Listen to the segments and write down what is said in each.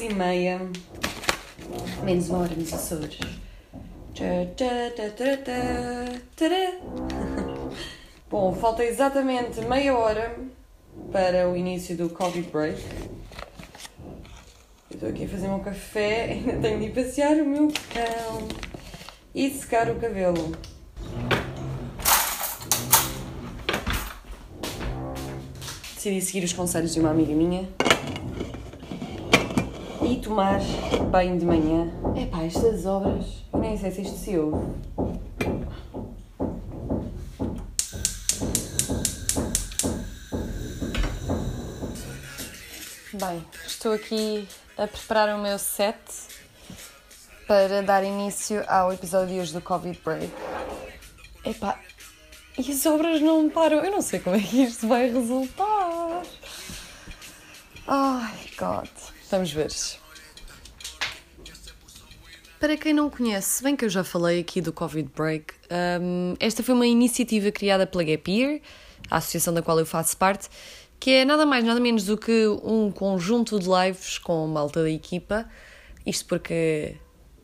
e meia, menos uma hora nos Açores. Bom, falta exatamente meia hora para o início do Covid Break. Eu estou aqui a fazer meu café, ainda tenho de ir passear o meu cão e secar o cabelo. Decidi seguir os conselhos de uma amiga minha e tomar banho de manhã. Epá, estas obras, eu nem sei se isto se ouve. Bem, estou aqui a preparar o meu set para dar início ao episódio de hoje do Covid Break. Epá, e as obras não param. Eu não sei como é que isto vai resultar. Ai, God. Vamos ver. Para quem não conhece, bem que eu já falei aqui do Covid Break, um, esta foi uma iniciativa criada pela Gap Year, a associação da qual eu faço parte, que é nada mais, nada menos do que um conjunto de lives com malta da equipa. Isto porque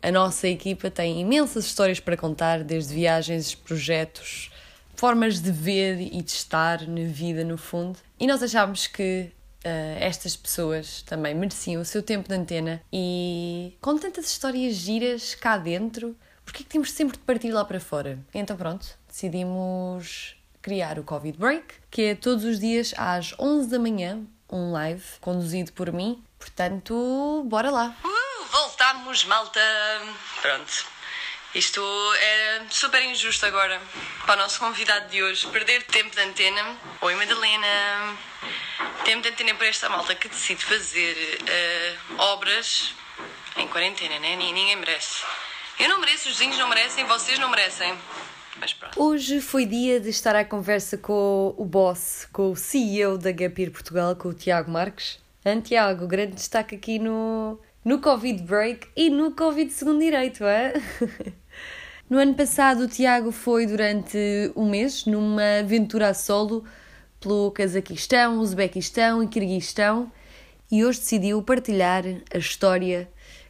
a nossa equipa tem imensas histórias para contar, desde viagens, projetos, formas de ver e de estar na vida, no fundo. E nós achámos que uh, estas pessoas também mereciam o seu tempo de antena e com tantas histórias giras cá dentro, porque é que temos sempre de partir lá para fora? Então pronto, decidimos criar o Covid Break, que é todos os dias às 11 da manhã, um live conduzido por mim. Portanto, bora lá! Uh, voltamos, malta! Pronto, isto é super injusto agora para o nosso convidado de hoje perder tempo de antena. Oi, Madalena! Tempo de antena para esta malta que decide fazer uh, obras em quarentena, né? Ninguém merece. Eu não mereço, os vizinhos não merecem, vocês não merecem. Mas pronto. Hoje foi dia de estar à conversa com o boss, com o CEO da Gapir Portugal, com o Tiago Marques. Hein, Tiago, grande destaque aqui no, no Covid Break e no Covid Segundo Direito, é? No ano passado, o Tiago foi durante um mês numa aventura a solo pelo Cazaquistão, Uzbequistão e Kirguistão e hoje decidiu partilhar a história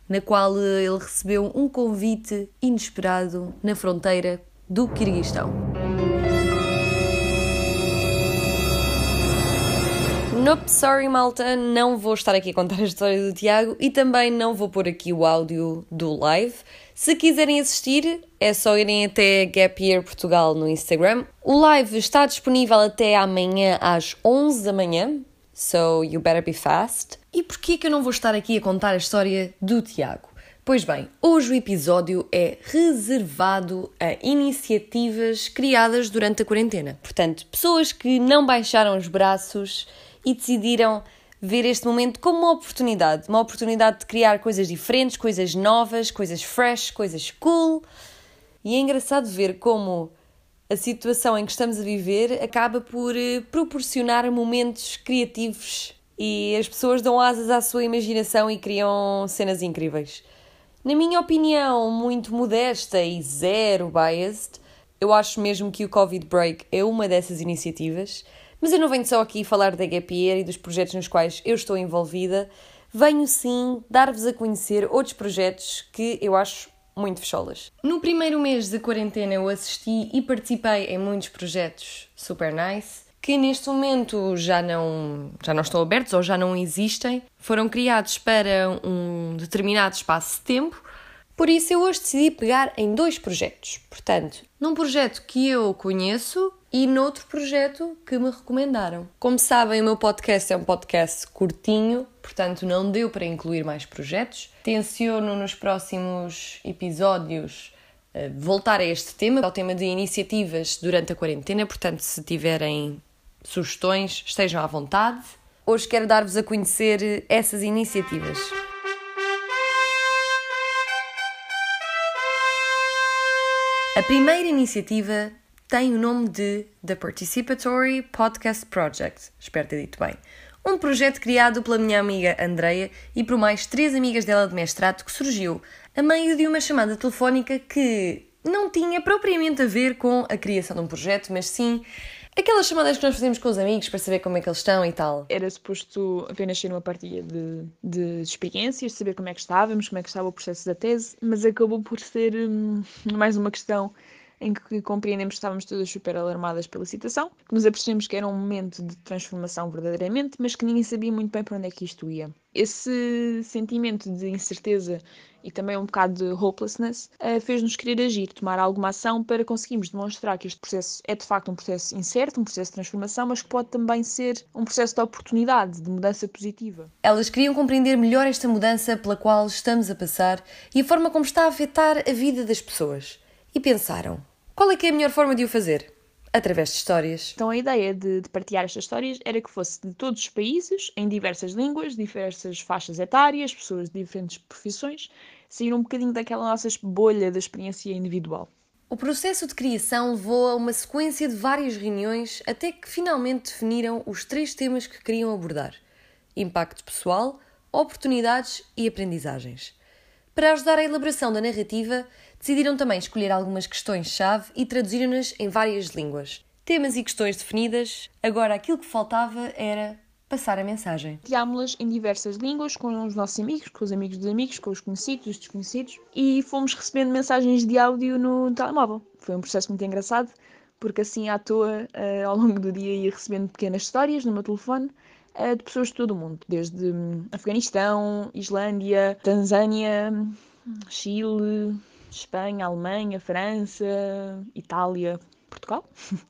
na qual ele recebeu um convite inesperado na fronteira do Kirguistão. Nope, sorry malta, não vou estar aqui a contar a história do Tiago e também não vou pôr aqui o áudio do live. Se quiserem assistir, é só irem até Gap Year Portugal no Instagram. O live está disponível até amanhã às 11 da manhã, so you better be fast. E porquê que eu não vou estar aqui a contar a história do Tiago? Pois bem, hoje o episódio é reservado a iniciativas criadas durante a quarentena. Portanto, pessoas que não baixaram os braços e decidiram ver este momento como uma oportunidade, uma oportunidade de criar coisas diferentes, coisas novas, coisas fresh, coisas cool. E é engraçado ver como a situação em que estamos a viver acaba por eh, proporcionar momentos criativos e as pessoas dão asas à sua imaginação e criam cenas incríveis. Na minha opinião, muito modesta e zero biased, eu acho mesmo que o Covid Break é uma dessas iniciativas mas eu não venho só aqui falar da Year e dos projetos nos quais eu estou envolvida, venho sim dar-vos a conhecer outros projetos que eu acho muito fecholas. No primeiro mês de quarentena eu assisti e participei em muitos projetos super nice, que neste momento já não, já não estão abertos ou já não existem, foram criados para um determinado espaço de tempo, por isso eu hoje decidi pegar em dois projetos. Portanto, num projeto que eu conheço e noutro projeto que me recomendaram. Como sabem, o meu podcast é um podcast curtinho, portanto não deu para incluir mais projetos. Tenciono nos próximos episódios eh, voltar a este tema, ao tema de iniciativas durante a quarentena, portanto, se tiverem sugestões, estejam à vontade. Hoje quero dar-vos a conhecer essas iniciativas. A primeira iniciativa tem o nome de The Participatory Podcast Project, espero ter dito bem. Um projeto criado pela minha amiga Andreia e por mais três amigas dela de mestrado que surgiu a meio de uma chamada telefónica que não tinha propriamente a ver com a criação de um projeto, mas sim Aquelas chamadas que nós fazemos com os amigos para saber como é que eles estão e tal. Era suposto apenas ser uma partilha de, de experiências, saber como é que estávamos, como é que estava o processo da tese, mas acabou por ser hum, mais uma questão em que compreendemos que estávamos todas super alarmadas pela situação, que nos apercebemos que era um momento de transformação verdadeiramente, mas que ninguém sabia muito bem para onde é que isto ia. Esse sentimento de incerteza e também um bocado de hopelessness uh, fez-nos querer agir, tomar alguma ação para conseguirmos demonstrar que este processo é de facto um processo incerto, um processo de transformação, mas que pode também ser um processo de oportunidade, de mudança positiva. Elas queriam compreender melhor esta mudança pela qual estamos a passar e a forma como está a afetar a vida das pessoas e pensaram: qual é que é a melhor forma de o fazer? Através de histórias. Então a ideia de, de, partilhar estas histórias era que fosse de todos os países, em diversas línguas, diversas faixas etárias, pessoas de diferentes profissões, sair um bocadinho daquela nossa bolha da experiência individual. O processo de criação levou a uma sequência de várias reuniões até que finalmente definiram os três temas que queriam abordar: impacto pessoal, oportunidades e aprendizagens. Para ajudar a elaboração da narrativa, decidiram também escolher algumas questões-chave e traduziram-nas em várias línguas. Temas e questões definidas, agora aquilo que faltava era passar a mensagem. Tiámos-las em diversas línguas, com os nossos amigos, com os amigos dos amigos, com os conhecidos, os desconhecidos, e fomos recebendo mensagens de áudio no telemóvel. Foi um processo muito engraçado, porque assim à toa, uh, ao longo do dia, ia recebendo pequenas histórias no meu telefone, de pessoas de todo o mundo, desde hum, Afeganistão, Islândia, Tanzânia, Chile, Espanha, Alemanha, França, Itália, Portugal.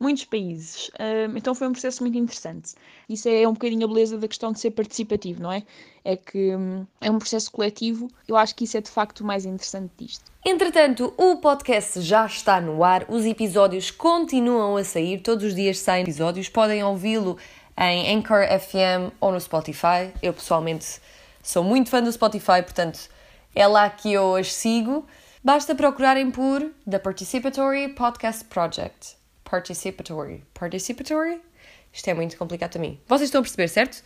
Muitos países. Hum, então foi um processo muito interessante. Isso é um bocadinho a beleza da questão de ser participativo, não é? É que hum, é um processo coletivo. Eu acho que isso é de facto o mais interessante disto. Entretanto, o podcast já está no ar, os episódios continuam a sair, todos os dias saem episódios, podem ouvi-lo em Anchor FM ou no Spotify. Eu pessoalmente sou muito fã do Spotify, portanto é lá que eu as sigo. Basta procurarem por The Participatory Podcast Project. Participatory. Participatory? Isto é muito complicado para mim. Vocês estão a perceber, certo?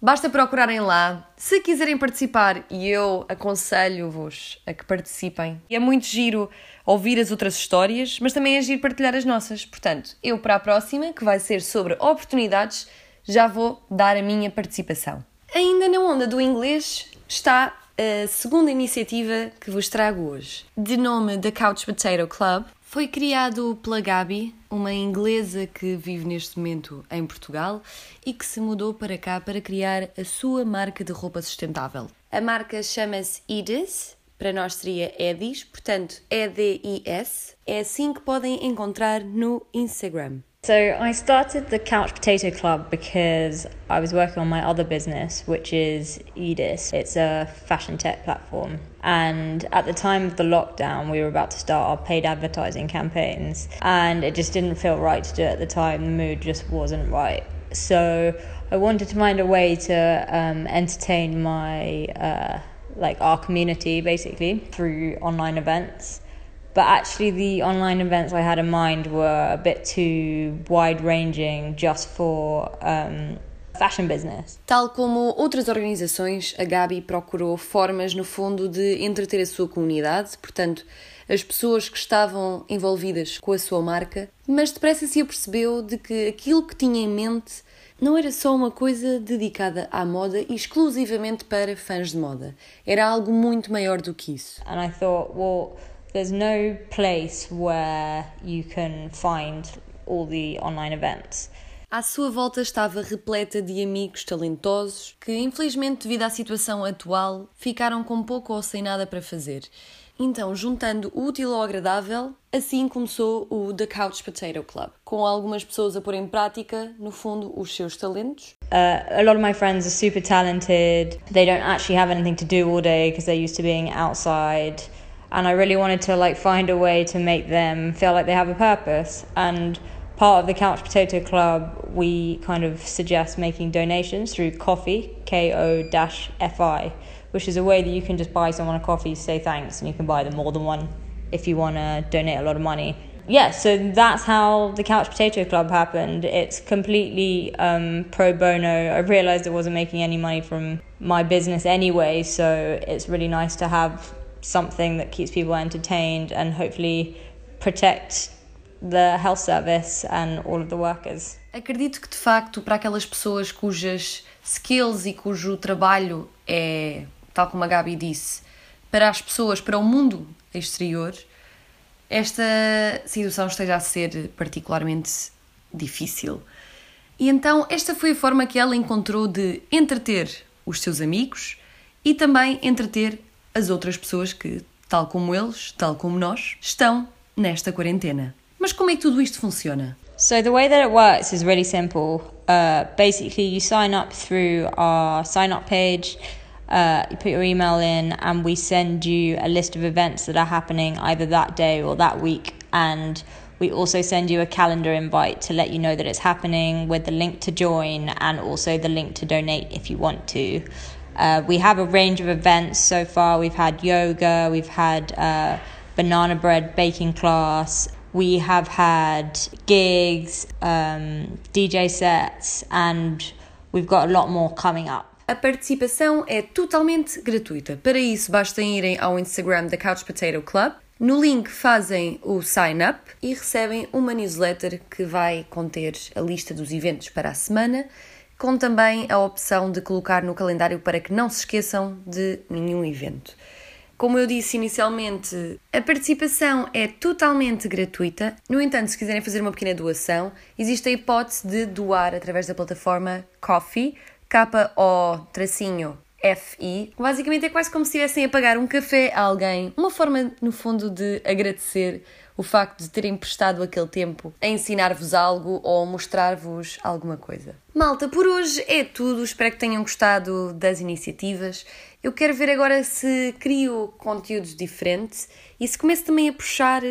Basta procurarem lá. Se quiserem participar, e eu aconselho-vos a que participem. É muito giro ouvir as outras histórias, mas também é giro partilhar as nossas. Portanto, eu para a próxima, que vai ser sobre oportunidades, já vou dar a minha participação. Ainda na onda do inglês está a segunda iniciativa que vos trago hoje. De nome The Couch Potato Club, foi criado pela Gabi, uma inglesa que vive neste momento em Portugal e que se mudou para cá para criar a sua marca de roupa sustentável. A marca chama-se Edis, para nós seria Edis, portanto E-D-I-S. É assim que podem encontrar no Instagram. So I started the Couch Potato Club because I was working on my other business, which is Edis. It's a fashion tech platform. And at the time of the lockdown, we were about to start our paid advertising campaigns, and it just didn't feel right to do it at the time. The mood just wasn't right. So I wanted to find a way to um, entertain my, uh, like, our community basically through online events. But actually, the online events I had in mind were a bit too wide ranging just for um, fashion business. Tal como outras organizações, a Gabi procurou formas, no fundo, de entreter a sua comunidade, portanto, as pessoas que estavam envolvidas com a sua marca, mas depressa se apercebeu de que aquilo que tinha em mente não era só uma coisa dedicada à moda e exclusivamente para fãs de moda. Era algo muito maior do que isso. And I thought, well, there's no place where you can find all the online events. À sua volta estava repleta de amigos talentosos que, infelizmente, devido à situação atual, ficaram com pouco ou sem nada para fazer. Então, juntando o útil ao agradável, assim começou o The Couch Potato Club, com algumas pessoas a pôr em prática, no fundo, os seus talentos. Uh, a lot of my friends are super talented. They don't actually have anything to do all day because they're used to being outside. And I really wanted to like find a way to make them feel like they have a purpose. And part of the Couch Potato Club, we kind of suggest making donations through Coffee, K O Fi, which is a way that you can just buy someone a coffee, say thanks, and you can buy them more than one if you want to donate a lot of money. Yeah, so that's how the Couch Potato Club happened. It's completely um, pro bono. I realized it wasn't making any money from my business anyway, so it's really nice to have something that keeps people entertained and hopefully protect the health service and all of the workers. Acredito que de facto para aquelas pessoas cujas skills e cujo trabalho é, tal como a Gabi disse, para as pessoas, para o mundo exterior, esta situação esteja a ser particularmente difícil. E então esta foi a forma que ela encontrou de entreter os seus amigos e também entreter as outras pessoas que, tal como eles, tal como nós, estão nesta quarentena. Mas como é que tudo isto funciona? So the way that it works is really simple. Uh, basically, you sign up through our sign up page. Uh, you put your email in, and we send you a list of events that are happening either that day or that week. And we also send you a calendar invite to let you know that it's happening with the link to join and also the link to donate if you want to. Uh, we have a range of events so far. We've had yoga, we've had uh, banana bread baking class, we have had gigs, um, DJ sets, and we've got a lot more coming up. A participação é totalmente gratuita. Para isso, basta irem ao Instagram da Couch Potato Club. No link fazem o sign up e recebem uma newsletter que vai conter a lista dos eventos para a semana, com também a opção de colocar no calendário para que não se esqueçam de nenhum evento. Como eu disse inicialmente, a participação é totalmente gratuita. No entanto, se quiserem fazer uma pequena doação, existe a hipótese de doar através da plataforma Coffee, K-O-tracinho FI. Basicamente é quase como se estivessem a pagar um café a alguém. Uma forma, no fundo, de agradecer o facto de terem prestado aquele tempo a ensinar-vos algo ou mostrar-vos alguma coisa. Malta, por hoje é tudo. Espero que tenham gostado das iniciativas. Eu quero ver agora se crio conteúdos diferentes e se começo também a puxar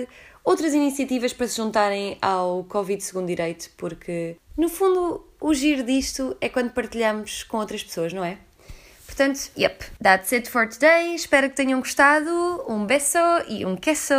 outras iniciativas para se juntarem ao Covid Segundo Direito, porque no fundo o giro disto é quando partilhamos com outras pessoas, não é? Portanto, yep, that's it for today. Espero que tenham gostado. Um beijo e um queso.